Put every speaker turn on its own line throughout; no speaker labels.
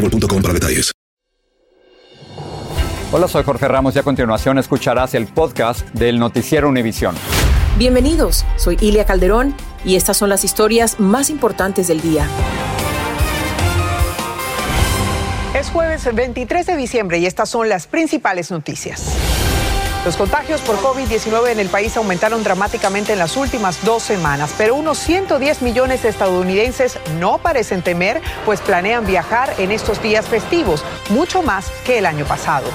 boostmobile.com para detalles.
Hola, soy Jorge Ramos y a continuación escucharás el podcast del Noticiero Univisión.
Bienvenidos, soy Ilia Calderón y estas son las historias más importantes del día.
Es jueves 23 de diciembre y estas son las principales noticias. Los contagios por COVID-19 en el país aumentaron dramáticamente en las últimas dos semanas, pero unos 110 millones de estadounidenses no parecen temer, pues planean viajar en estos días festivos, mucho más que el año pasado.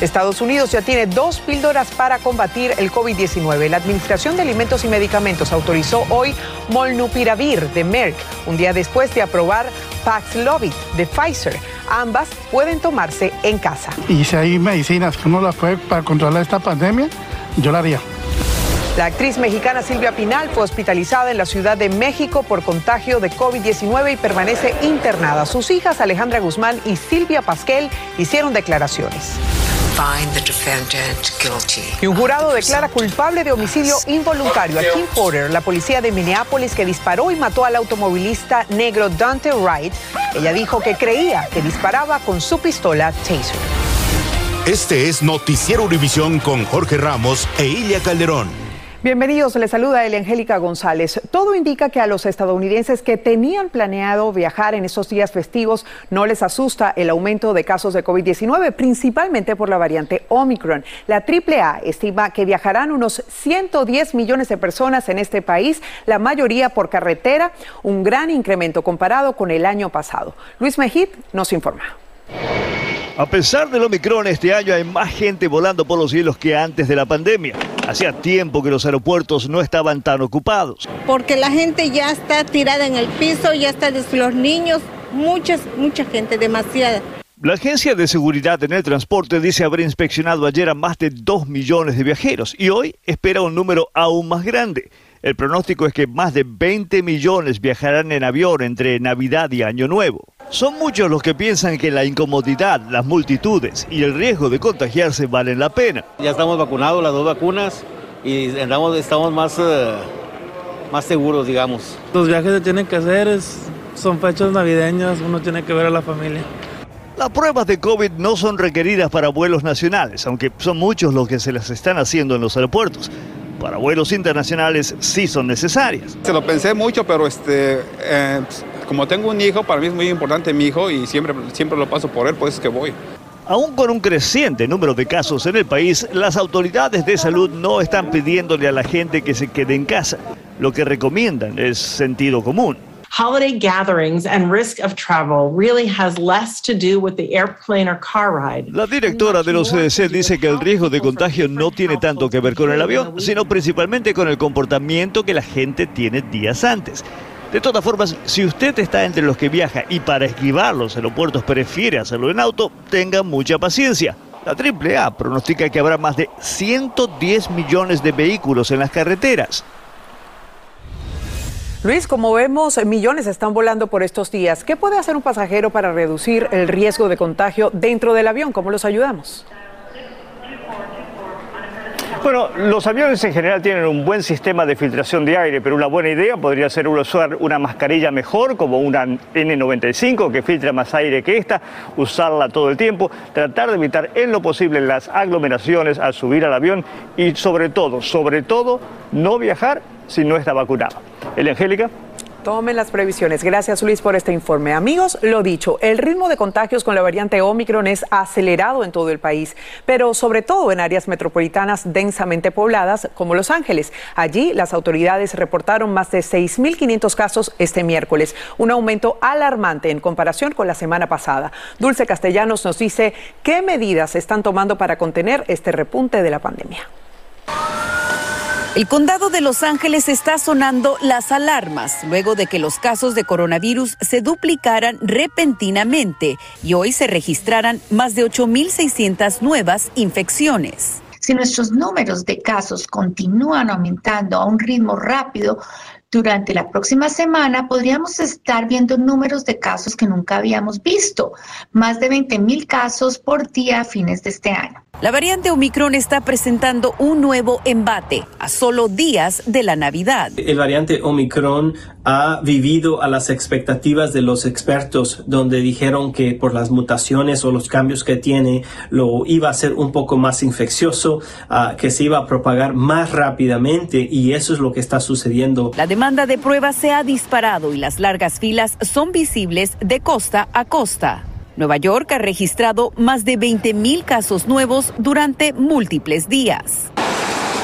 Estados Unidos ya tiene dos píldoras para combatir el COVID-19. La Administración de Alimentos y Medicamentos autorizó hoy Molnupiravir de Merck, un día después de aprobar Paxlovid de Pfizer. Ambas pueden tomarse en casa.
Y si hay medicinas que uno las puede para controlar esta pandemia, yo la haría.
La actriz mexicana Silvia Pinal fue hospitalizada en la Ciudad de México por contagio de COVID-19 y permanece internada. Sus hijas Alejandra Guzmán y Silvia Pasquel hicieron declaraciones. Y un jurado declara culpable de homicidio involuntario a Kim Porter, la policía de Minneapolis que disparó y mató al automovilista negro Dante Wright. Ella dijo que creía que disparaba con su pistola Taser.
Este es Noticiero Univisión con Jorge Ramos e Ilia Calderón.
Bienvenidos, les saluda Angélica González. Todo indica que a los estadounidenses que tenían planeado viajar en estos días festivos no les asusta el aumento de casos de COVID-19, principalmente por la variante Omicron. La AAA estima que viajarán unos 110 millones de personas en este país, la mayoría por carretera, un gran incremento comparado con el año pasado. Luis Mejid nos informa.
A pesar del Omicron, este año hay más gente volando por los cielos que antes de la pandemia. Hacía tiempo que los aeropuertos no estaban tan ocupados.
Porque la gente ya está tirada en el piso, ya está los niños, muchas, mucha gente, demasiada.
La Agencia de Seguridad en el Transporte dice haber inspeccionado ayer a más de 2 millones de viajeros y hoy espera un número aún más grande. El pronóstico es que más de 20 millones viajarán en avión entre Navidad y Año Nuevo. Son muchos los que piensan que la incomodidad, las multitudes y el riesgo de contagiarse valen la pena.
Ya estamos vacunados, las dos vacunas, y estamos, estamos más, eh, más seguros, digamos.
Los viajes se tienen que hacer, son fechas navideñas, uno tiene que ver a la familia.
Las pruebas de COVID no son requeridas para vuelos nacionales, aunque son muchos los que se las están haciendo en los aeropuertos para vuelos internacionales sí son necesarias.
Se lo pensé mucho, pero este, eh, como tengo un hijo, para mí es muy importante mi hijo y siempre, siempre lo paso por él, pues es que voy.
Aún con un creciente número de casos en el país, las autoridades de salud no están pidiéndole a la gente que se quede en casa. Lo que recomiendan es sentido común
holiday gatherings and risk of travel really has less to do with the airplane or car ride.
La directora de los CDC dice que el riesgo de contagio no tiene tanto que ver con el avión, sino principalmente con el comportamiento que la gente tiene días antes. De todas formas, si usted está entre los que viaja y para esquivar los aeropuertos prefiere hacerlo en auto, tenga mucha paciencia. La AAA pronostica que habrá más de 110 millones de vehículos en las carreteras.
Luis, como vemos, millones están volando por estos días. ¿Qué puede hacer un pasajero para reducir el riesgo de contagio dentro del avión? ¿Cómo los ayudamos?
Bueno, los aviones en general tienen un buen sistema de filtración de aire, pero una buena idea podría ser usar una mascarilla mejor, como una N95 que filtra más aire que esta, usarla todo el tiempo, tratar de evitar en lo posible las aglomeraciones al subir al avión y sobre todo, sobre todo, no viajar si no está vacunado. El Angélica.
Tomen las previsiones. Gracias Luis por este informe. Amigos, lo dicho, el ritmo de contagios con la variante Omicron es acelerado en todo el país, pero sobre todo en áreas metropolitanas densamente pobladas como Los Ángeles. Allí las autoridades reportaron más de 6.500 casos este miércoles, un aumento alarmante en comparación con la semana pasada. Dulce Castellanos nos dice qué medidas se están tomando para contener este repunte de la pandemia.
El condado de Los Ángeles está sonando las alarmas luego de que los casos de coronavirus se duplicaran repentinamente y hoy se registraran más de 8.600 nuevas infecciones.
Si nuestros números de casos continúan aumentando a un ritmo rápido, durante la próxima semana podríamos estar viendo números de casos que nunca habíamos visto, más de 20 mil casos por día a fines de este año.
La variante Omicron está presentando un nuevo embate a solo días de la Navidad.
El variante Omicron ha vivido a las expectativas de los expertos, donde dijeron que por las mutaciones o los cambios que tiene, lo iba a ser un poco más infeccioso, uh, que se iba a propagar más rápidamente y eso es lo que está sucediendo.
La demanda de pruebas se ha disparado y las largas filas son visibles de costa a costa. Nueva York ha registrado más de 20 mil casos nuevos durante múltiples días.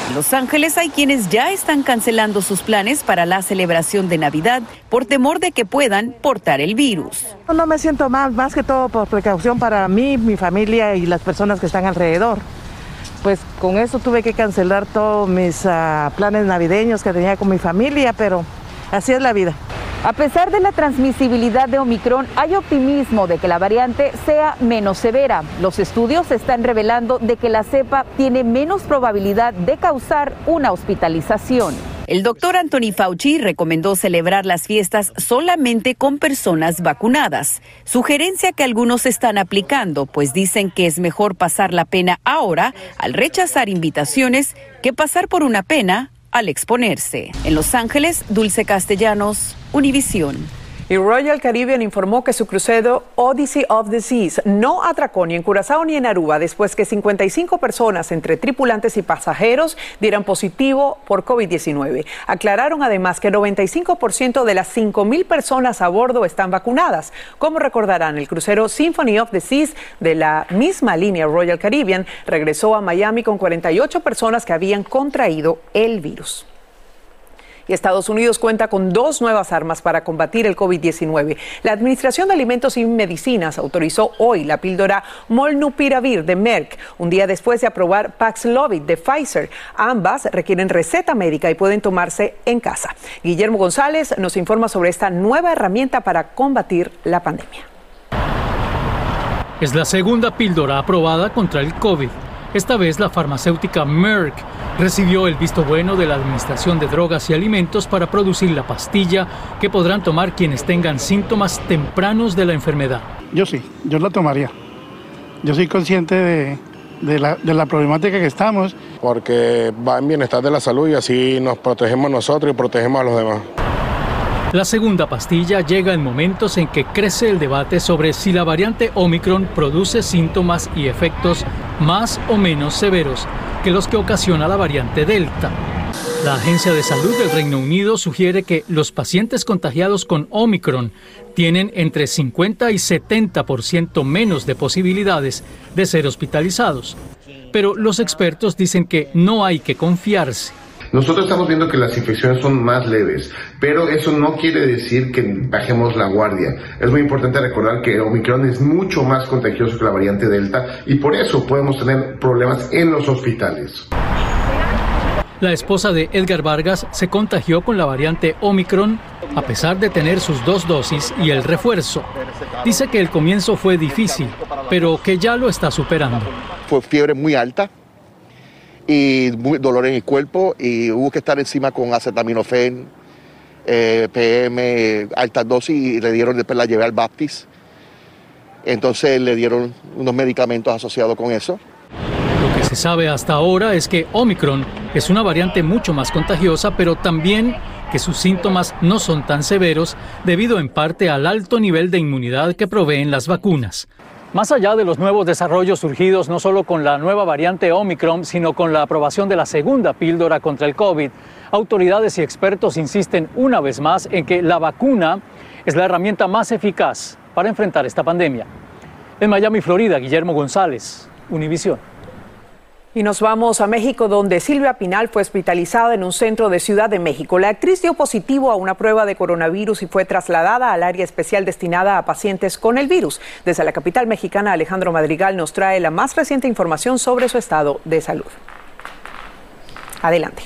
En Los Ángeles hay quienes ya están cancelando sus planes para la celebración de Navidad por temor de que puedan portar el virus.
No me siento mal, más que todo por precaución para mí, mi familia y las personas que están alrededor. Pues con eso tuve que cancelar todos mis uh, planes navideños que tenía con mi familia, pero así es la vida.
A pesar de la transmisibilidad de Omicron, hay optimismo de que la variante sea menos severa. Los estudios están revelando de que la cepa tiene menos probabilidad de causar una hospitalización.
El doctor Anthony Fauci recomendó celebrar las fiestas solamente con personas vacunadas, sugerencia que algunos están aplicando, pues dicen que es mejor pasar la pena ahora al rechazar invitaciones que pasar por una pena al exponerse. En Los Ángeles, Dulce Castellanos, Univisión.
Y Royal Caribbean informó que su crucero Odyssey of the Seas no atracó ni en Curazao ni en Aruba después que 55 personas entre tripulantes y pasajeros dieran positivo por COVID-19. Aclararon además que 95% de las 5.000 personas a bordo están vacunadas. Como recordarán, el crucero Symphony of the Seas de la misma línea Royal Caribbean regresó a Miami con 48 personas que habían contraído el virus y Estados Unidos cuenta con dos nuevas armas para combatir el COVID-19. La Administración de Alimentos y Medicinas autorizó hoy la píldora Molnupiravir de Merck, un día después de aprobar Paxlovid de Pfizer. Ambas requieren receta médica y pueden tomarse en casa. Guillermo González nos informa sobre esta nueva herramienta para combatir la pandemia.
Es la segunda píldora aprobada contra el COVID. Esta vez la farmacéutica Merck recibió el visto bueno de la Administración de Drogas y Alimentos para producir la pastilla que podrán tomar quienes tengan síntomas tempranos de la enfermedad.
Yo sí, yo la tomaría. Yo soy consciente de, de, la, de la problemática que estamos.
Porque va en bienestar de la salud y así nos protegemos nosotros y protegemos a los demás.
La segunda pastilla llega en momentos en que crece el debate sobre si la variante Omicron produce síntomas y efectos más o menos severos que los que ocasiona la variante Delta. La Agencia de Salud del Reino Unido sugiere que los pacientes contagiados con Omicron tienen entre 50 y 70% menos de posibilidades de ser hospitalizados. Pero los expertos dicen que no hay que confiarse.
Nosotros estamos viendo que las infecciones son más leves, pero eso no quiere decir que bajemos la guardia. Es muy importante recordar que Omicron es mucho más contagioso que la variante Delta y por eso podemos tener problemas en los hospitales.
La esposa de Edgar Vargas se contagió con la variante Omicron a pesar de tener sus dos dosis y el refuerzo. Dice que el comienzo fue difícil, pero que ya lo está superando.
Fue fiebre muy alta, y dolor en el cuerpo y hubo que estar encima con acetaminofén, eh, PM, altas dosis y le dieron, después la llevé al Baptist. Entonces le dieron unos medicamentos asociados con eso.
Lo que se sabe hasta ahora es que Omicron es una variante mucho más contagiosa, pero también que sus síntomas no son tan severos debido en parte al alto nivel de inmunidad que proveen las vacunas. Más allá de los nuevos desarrollos surgidos no solo con la nueva variante Omicron, sino con la aprobación de la segunda píldora contra el COVID, autoridades y expertos insisten una vez más en que la vacuna es la herramienta más eficaz para enfrentar esta pandemia. En Miami, Florida, Guillermo González, Univisión.
Y nos vamos a México, donde Silvia Pinal fue hospitalizada en un centro de Ciudad de México. La actriz dio positivo a una prueba de coronavirus y fue trasladada al área especial destinada a pacientes con el virus. Desde la capital mexicana, Alejandro Madrigal nos trae la más reciente información sobre su estado de salud. Adelante.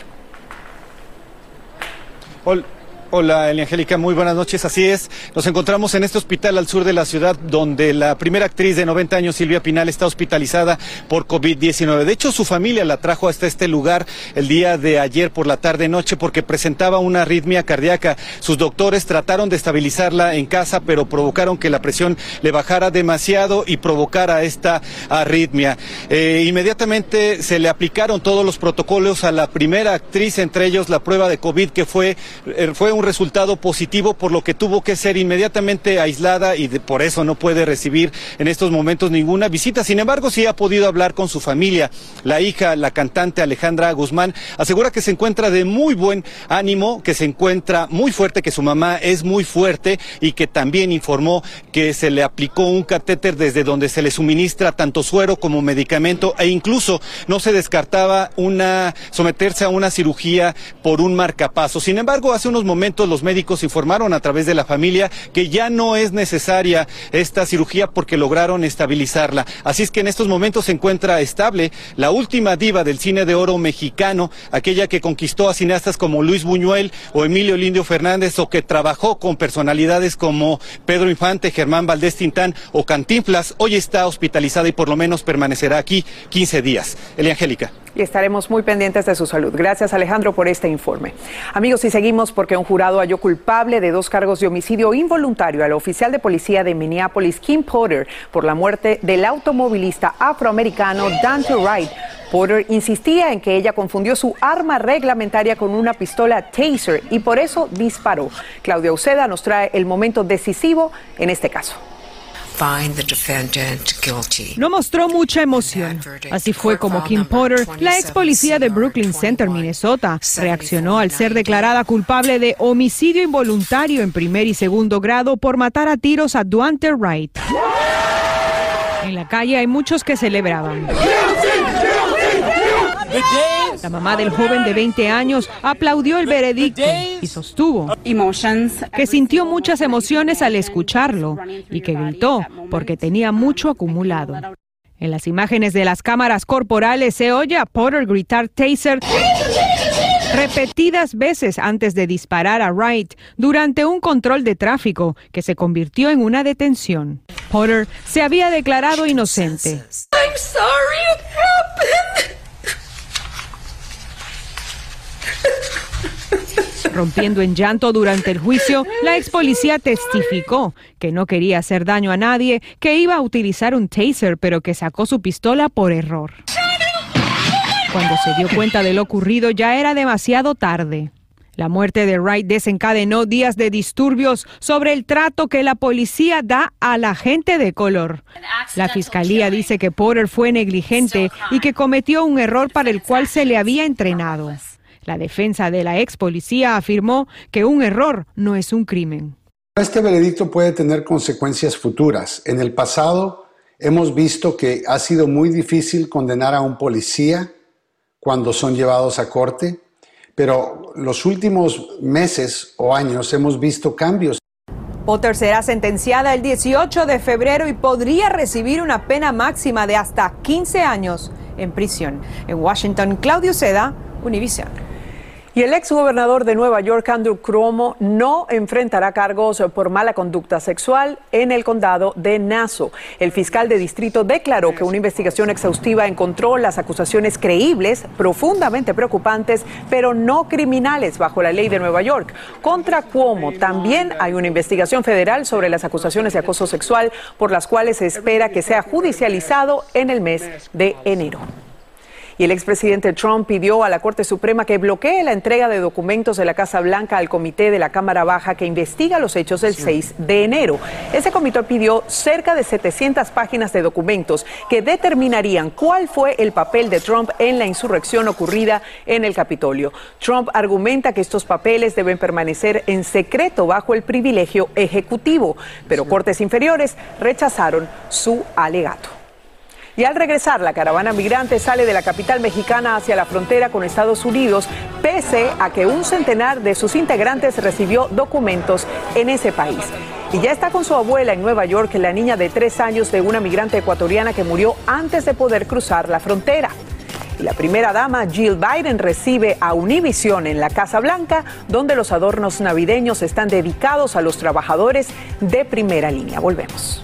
Hola, Angélica, muy buenas noches. Así es, nos encontramos en este hospital al sur de la ciudad donde la primera actriz de 90 años, Silvia Pinal, está hospitalizada por COVID-19. De hecho, su familia la trajo hasta este lugar el día de ayer por la tarde-noche porque presentaba una arritmia cardíaca. Sus doctores trataron de estabilizarla en casa, pero provocaron que la presión le bajara demasiado y provocara esta arritmia. Eh, inmediatamente se le aplicaron todos los protocolos a la primera actriz, entre ellos la prueba de COVID que fue, eh, fue un resultado positivo, por lo que tuvo que ser inmediatamente aislada y por eso no puede recibir en estos momentos ninguna visita. Sin embargo, sí ha podido hablar con su familia. La hija, la cantante Alejandra Guzmán, asegura que se encuentra de muy buen ánimo, que se encuentra muy fuerte, que su mamá es muy fuerte y que también informó que se le aplicó un catéter desde donde se le suministra tanto suero como medicamento e incluso no se descartaba una someterse a una cirugía por un marcapaso. Sin embargo, hace unos momentos los médicos informaron a través de la familia que ya no es necesaria esta cirugía porque lograron estabilizarla. Así es que en estos momentos se encuentra estable la última diva del cine de oro mexicano, aquella que conquistó a cineastas como Luis Buñuel o Emilio Lindio Fernández o que trabajó con personalidades como Pedro Infante, Germán Valdés Tintán o Cantinflas, hoy está hospitalizada y por lo menos permanecerá aquí 15 días. Elia Angélica
y estaremos muy pendientes de su salud. Gracias Alejandro por este informe. Amigos, y seguimos porque un jurado halló culpable de dos cargos de homicidio involuntario al oficial de policía de Minneapolis, Kim Potter, por la muerte del automovilista afroamericano Dante Wright. Potter insistía en que ella confundió su arma reglamentaria con una pistola taser y por eso disparó. Claudia Uceda nos trae el momento decisivo en este caso.
No mostró mucha emoción. Así fue como Kim Potter, la ex policía de Brooklyn Center, Minnesota, reaccionó al ser declarada culpable de homicidio involuntario en primer y segundo grado por matar a tiros a Duante Wright. En la calle hay muchos que celebraban. La mamá del joven de 20 años aplaudió el veredicto y sostuvo que sintió muchas emociones al escucharlo y que gritó porque tenía mucho acumulado. En las imágenes de las cámaras corporales se oye a Potter gritar taser repetidas veces antes de disparar a Wright durante un control de tráfico que se convirtió en una detención. Potter se había declarado inocente. Rompiendo en llanto durante el juicio, la ex policía testificó que no quería hacer daño a nadie, que iba a utilizar un taser, pero que sacó su pistola por error. Cuando se dio cuenta de lo ocurrido ya era demasiado tarde. La muerte de Wright desencadenó días de disturbios sobre el trato que la policía da a la gente de color. La fiscalía dice que Porter fue negligente y que cometió un error para el cual se le había entrenado. La defensa de la ex policía afirmó que un error no es un crimen.
Este veredicto puede tener consecuencias futuras. En el pasado hemos visto que ha sido muy difícil condenar a un policía cuando son llevados a corte, pero los últimos meses o años hemos visto cambios.
Potter será sentenciada el 18 de febrero y podría recibir una pena máxima de hasta 15 años en prisión. En Washington, Claudio Seda, Univision.
Y el ex gobernador de Nueva York, Andrew Cuomo, no enfrentará cargos por mala conducta sexual en el condado de Nassau. El fiscal de distrito declaró que una investigación exhaustiva encontró las acusaciones creíbles, profundamente preocupantes, pero no criminales bajo la ley de Nueva York. Contra Cuomo también hay una investigación federal sobre las acusaciones de acoso sexual por las cuales se espera que sea judicializado en el mes de enero. Y el expresidente Trump pidió a la Corte Suprema que bloquee la entrega de documentos de la Casa Blanca al comité de la Cámara Baja que investiga los hechos del 6 de enero. Ese comité pidió cerca de 700 páginas de documentos que determinarían cuál fue el papel de Trump en la insurrección ocurrida en el Capitolio. Trump argumenta que estos papeles deben permanecer en secreto bajo el privilegio ejecutivo, pero cortes inferiores rechazaron su alegato. Y al regresar, la caravana migrante sale de la capital mexicana hacia la frontera con Estados Unidos, pese a que un centenar de sus integrantes recibió documentos en ese país. Y ya está con su abuela en Nueva York, la niña de tres años de una migrante ecuatoriana que murió antes de poder cruzar la frontera. Y la primera dama, Jill Biden, recibe a Univision en la Casa Blanca, donde los adornos navideños están dedicados a los trabajadores de primera línea. Volvemos.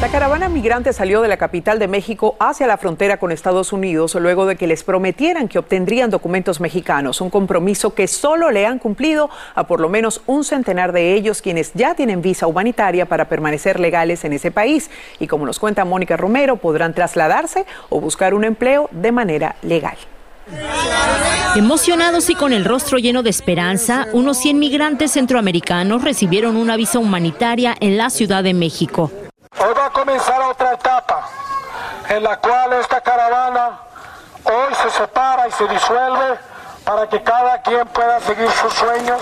La caravana migrante salió de la capital de México hacia la frontera con Estados Unidos luego de que les prometieran que obtendrían documentos mexicanos, un compromiso que solo le han cumplido a por lo menos un centenar de ellos quienes ya tienen visa humanitaria para permanecer legales en ese país y como nos cuenta Mónica Romero podrán trasladarse o buscar un empleo de manera legal.
Emocionados y con el rostro lleno de esperanza, unos 100 migrantes centroamericanos recibieron una visa humanitaria en la Ciudad de México.
Hoy va a comenzar otra etapa en la cual esta caravana hoy se separa y se disuelve para que cada quien pueda seguir sus sueños.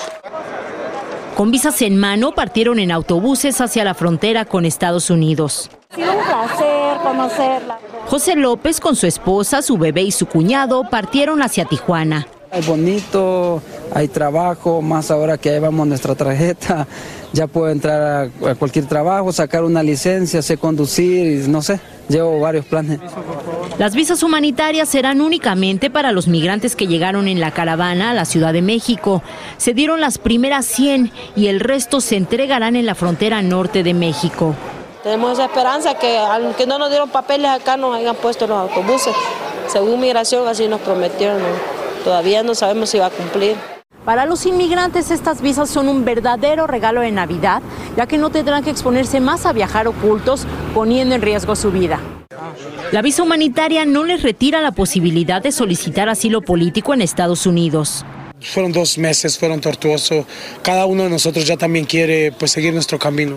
Con visas en mano partieron en autobuses hacia la frontera con Estados Unidos.
Ha sido un placer conocerla.
José López con su esposa, su bebé y su cuñado partieron hacia Tijuana.
Es bonito, hay trabajo, más ahora que llevamos nuestra tarjeta, ya puedo entrar a, cualquier trabajo, sacar una licencia, sé conducir, no sé, llevo varios planes.
Las visas humanitarias serán únicamente para los migrantes que llegaron en la caravana a la Ciudad de México. Se dieron las primeras 100 y el resto se entregarán en la frontera norte de México.
Tenemos esa esperanza que aunque no nos dieron papeles acá nos hayan puesto los autobuses. Según migración así nos prometieron. Todavía no sabemos si va a cumplir.
Para los inmigrantes estas visas son un verdadero regalo de Navidad, ya que no tendrán que exponerse más a viajar ocultos, poniendo en riesgo su vida. La visa humanitaria no les retira la posibilidad de solicitar asilo político en Estados Unidos.
Fueron dos meses, fueron tortuosos. Cada uno de nosotros ya también quiere pues, seguir nuestro camino.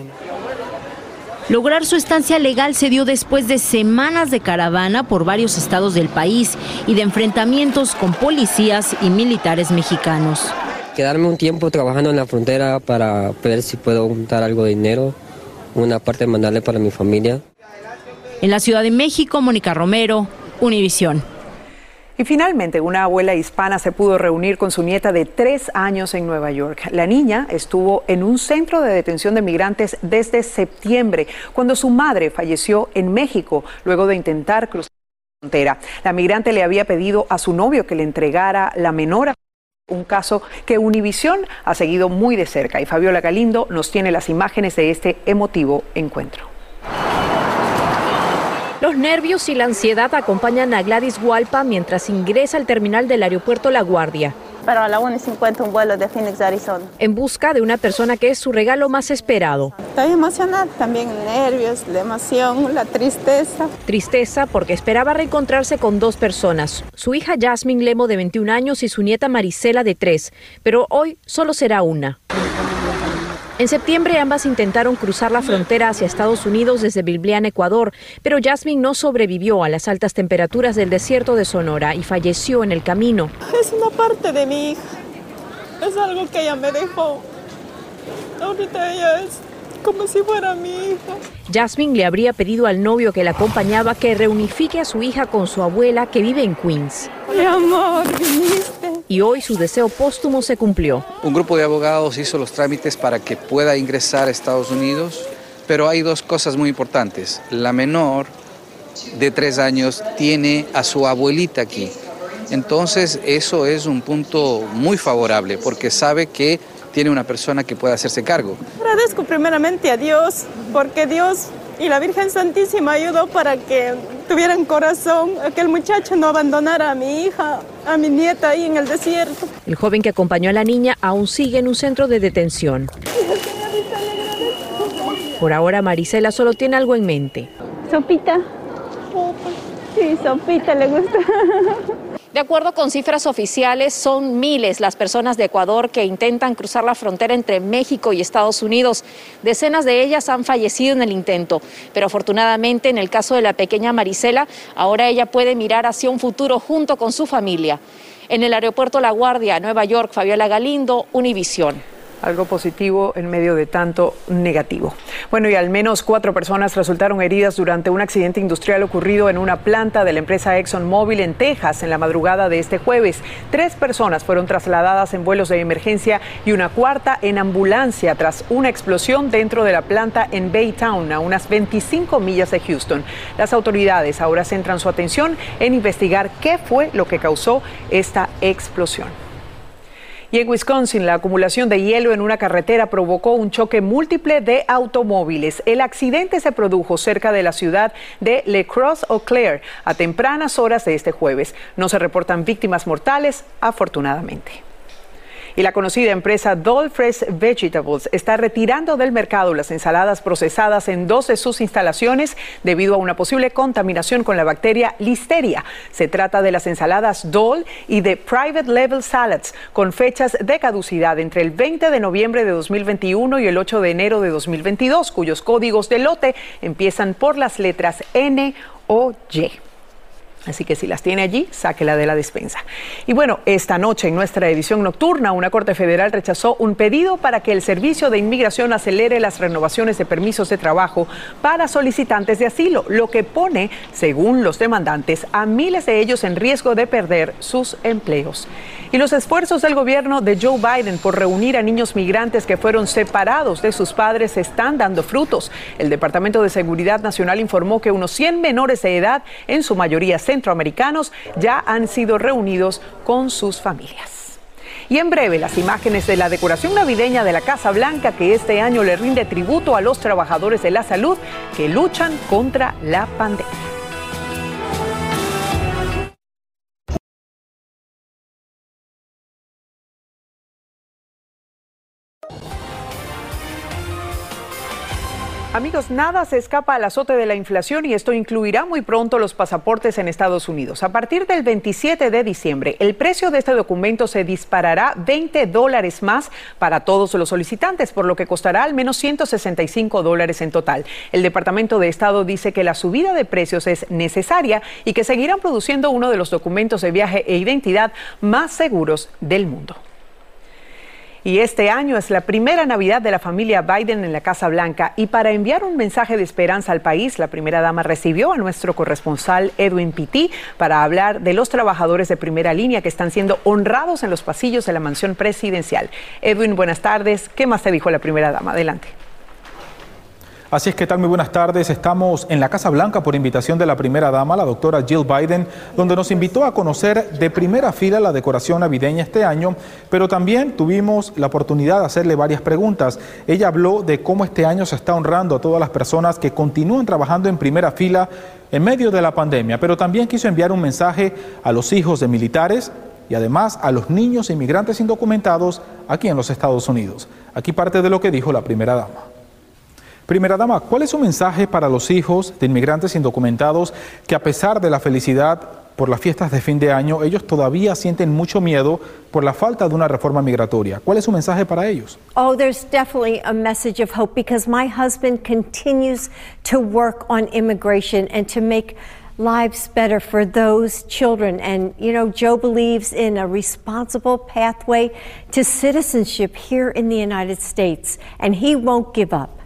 Lograr su estancia legal se dio después de semanas de caravana por varios estados del país y de enfrentamientos con policías y militares mexicanos.
Quedarme un tiempo trabajando en la frontera para ver si puedo juntar algo de dinero, una parte mandarle para mi familia.
En la Ciudad de México, Mónica Romero, Univisión.
Y finalmente, una abuela hispana se pudo reunir con su nieta de tres años en Nueva York. La niña estuvo en un centro de detención de migrantes desde septiembre, cuando su madre falleció en México luego de intentar cruzar la frontera. La migrante le había pedido a su novio que le entregara la menor a un caso que Univisión ha seguido muy de cerca y Fabiola Galindo nos tiene las imágenes de este emotivo encuentro.
Los nervios y la ansiedad acompañan a Gladys Hualpa mientras ingresa al terminal del aeropuerto La Guardia.
Pero a la 1.50 un vuelo de Phoenix, Arizona.
En busca de una persona que es su regalo más esperado.
Estoy emocionada, también nervios, la emoción, la tristeza.
Tristeza porque esperaba reencontrarse con dos personas, su hija Jasmine Lemo de 21 años y su nieta Marisela de 3, pero hoy solo será una. En septiembre ambas intentaron cruzar la frontera hacia Estados Unidos desde Bilblián, Ecuador, pero Jasmine no sobrevivió a las altas temperaturas del desierto de Sonora y falleció en el camino.
Es una parte de mi hija. Es algo que ella me dejó. Ahorita ella es como si fuera mi hija.
Jasmine le habría pedido al novio que la acompañaba que reunifique a su hija con su abuela que vive en Queens.
Mi amor, viniste.
Y hoy su deseo póstumo se cumplió.
Un grupo de abogados hizo los trámites para que pueda ingresar a Estados Unidos, pero hay dos cosas muy importantes. La menor de tres años tiene a su abuelita aquí. Entonces eso es un punto muy favorable porque sabe que tiene una persona que pueda hacerse cargo.
Agradezco primeramente a Dios porque Dios y la Virgen Santísima ayudó para que tuvieran corazón, que el muchacho no abandonara a mi hija, a mi nieta ahí en el desierto.
El joven que acompañó a la niña aún sigue en un centro de detención. Por ahora Marisela solo tiene algo en mente.
Sopita. Sí, sopita le gusta.
De acuerdo con cifras oficiales, son miles las personas de Ecuador que intentan cruzar la frontera entre México y Estados Unidos. Decenas de ellas han fallecido en el intento, pero afortunadamente en el caso de la pequeña Marisela, ahora ella puede mirar hacia un futuro junto con su familia. En el aeropuerto La Guardia, Nueva York, Fabiola Galindo, Univisión
algo positivo en medio de tanto negativo. Bueno, y al menos cuatro personas resultaron heridas durante un accidente industrial ocurrido en una planta de la empresa ExxonMobil en Texas en la madrugada de este jueves. Tres personas fueron trasladadas en vuelos de emergencia y una cuarta en ambulancia tras una explosión dentro de la planta en Baytown, a unas 25 millas de Houston. Las autoridades ahora centran su atención en investigar qué fue lo que causó esta explosión. Y en Wisconsin, la acumulación de hielo en una carretera provocó un choque múltiple de automóviles. El accidente se produjo cerca de la ciudad de Le Croix Eau Claire a tempranas horas de este jueves. No se reportan víctimas mortales, afortunadamente y la conocida empresa Dole Fresh Vegetables está retirando del mercado las ensaladas procesadas en dos de sus instalaciones debido a una posible contaminación con la bacteria Listeria. Se trata de las ensaladas Dole y de Private Level Salads con fechas de caducidad entre el 20 de noviembre de 2021 y el 8 de enero de 2022, cuyos códigos de lote empiezan por las letras N o Y. Así que si las tiene allí, sáquela de la despensa. Y bueno, esta noche en nuestra edición nocturna, una Corte Federal rechazó un pedido para que el Servicio de Inmigración acelere las renovaciones de permisos de trabajo para solicitantes de asilo, lo que pone, según los demandantes, a miles de ellos en riesgo de perder sus empleos. Y los esfuerzos del gobierno de Joe Biden por reunir a niños migrantes que fueron separados de sus padres están dando frutos. El Departamento de Seguridad Nacional informó que unos 100 menores de edad, en su mayoría centroamericanos, ya han sido reunidos con sus familias. Y en breve, las imágenes de la decoración navideña de la Casa Blanca que este año le rinde tributo a los trabajadores de la salud que luchan contra la pandemia. Amigos, nada se escapa al azote de la inflación y esto incluirá muy pronto los pasaportes en Estados Unidos. A partir del 27 de diciembre, el precio de este documento se disparará 20 dólares más para todos los solicitantes, por lo que costará al menos 165 dólares en total. El Departamento de Estado dice que la subida de precios es necesaria y que seguirán produciendo uno de los documentos de viaje e identidad más seguros del mundo. Y este año es la primera Navidad de la familia Biden en la Casa Blanca y para enviar un mensaje de esperanza al país, la primera dama recibió a nuestro corresponsal Edwin Pitti para hablar de los trabajadores de primera línea que están siendo honrados en los pasillos de la mansión presidencial. Edwin, buenas tardes. ¿Qué más te dijo la primera dama? Adelante.
Así es que tal, muy buenas tardes. Estamos en la Casa Blanca por invitación de la primera dama, la doctora Jill Biden, donde nos invitó a conocer de primera fila la decoración navideña este año, pero también tuvimos la oportunidad de hacerle varias preguntas. Ella habló de cómo este año se está honrando a todas las personas que continúan trabajando en primera fila en medio de la pandemia, pero también quiso enviar un mensaje a los hijos de militares y además a los niños inmigrantes indocumentados aquí en los Estados Unidos. Aquí parte de lo que dijo la primera dama. Primera dama, ¿cuál es su mensaje para los hijos de inmigrantes indocumentados que a pesar de la felicidad por las fiestas de fin de año, ellos todavía sienten mucho miedo por la falta de una reforma migratoria. ¿Cuál es su mensaje para ellos?
Oh, there's definitely a message of hope because my husband continues to work on immigration and to make lives better for those children. And, you know, Joe believes in a responsible pathway to citizenship here in the United States, and he won't give up.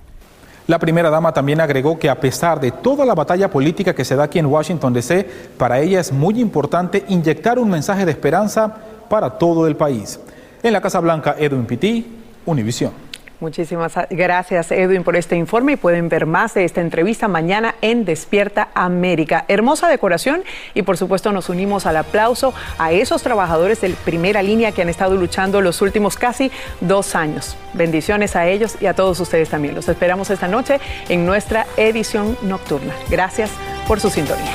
La primera dama también agregó que a pesar de toda la batalla política que se da aquí en Washington, D.C., para ella es muy importante inyectar un mensaje de esperanza para todo el país. En la Casa Blanca, Edwin Pitti, Univisión.
Muchísimas gracias, Edwin, por este informe y pueden ver más de esta entrevista mañana en Despierta América. Hermosa decoración y por supuesto nos unimos al aplauso a esos trabajadores de primera línea que han estado luchando los últimos casi dos años. Bendiciones a ellos y a todos ustedes también. Los esperamos esta noche en nuestra edición nocturna. Gracias por su sintonía.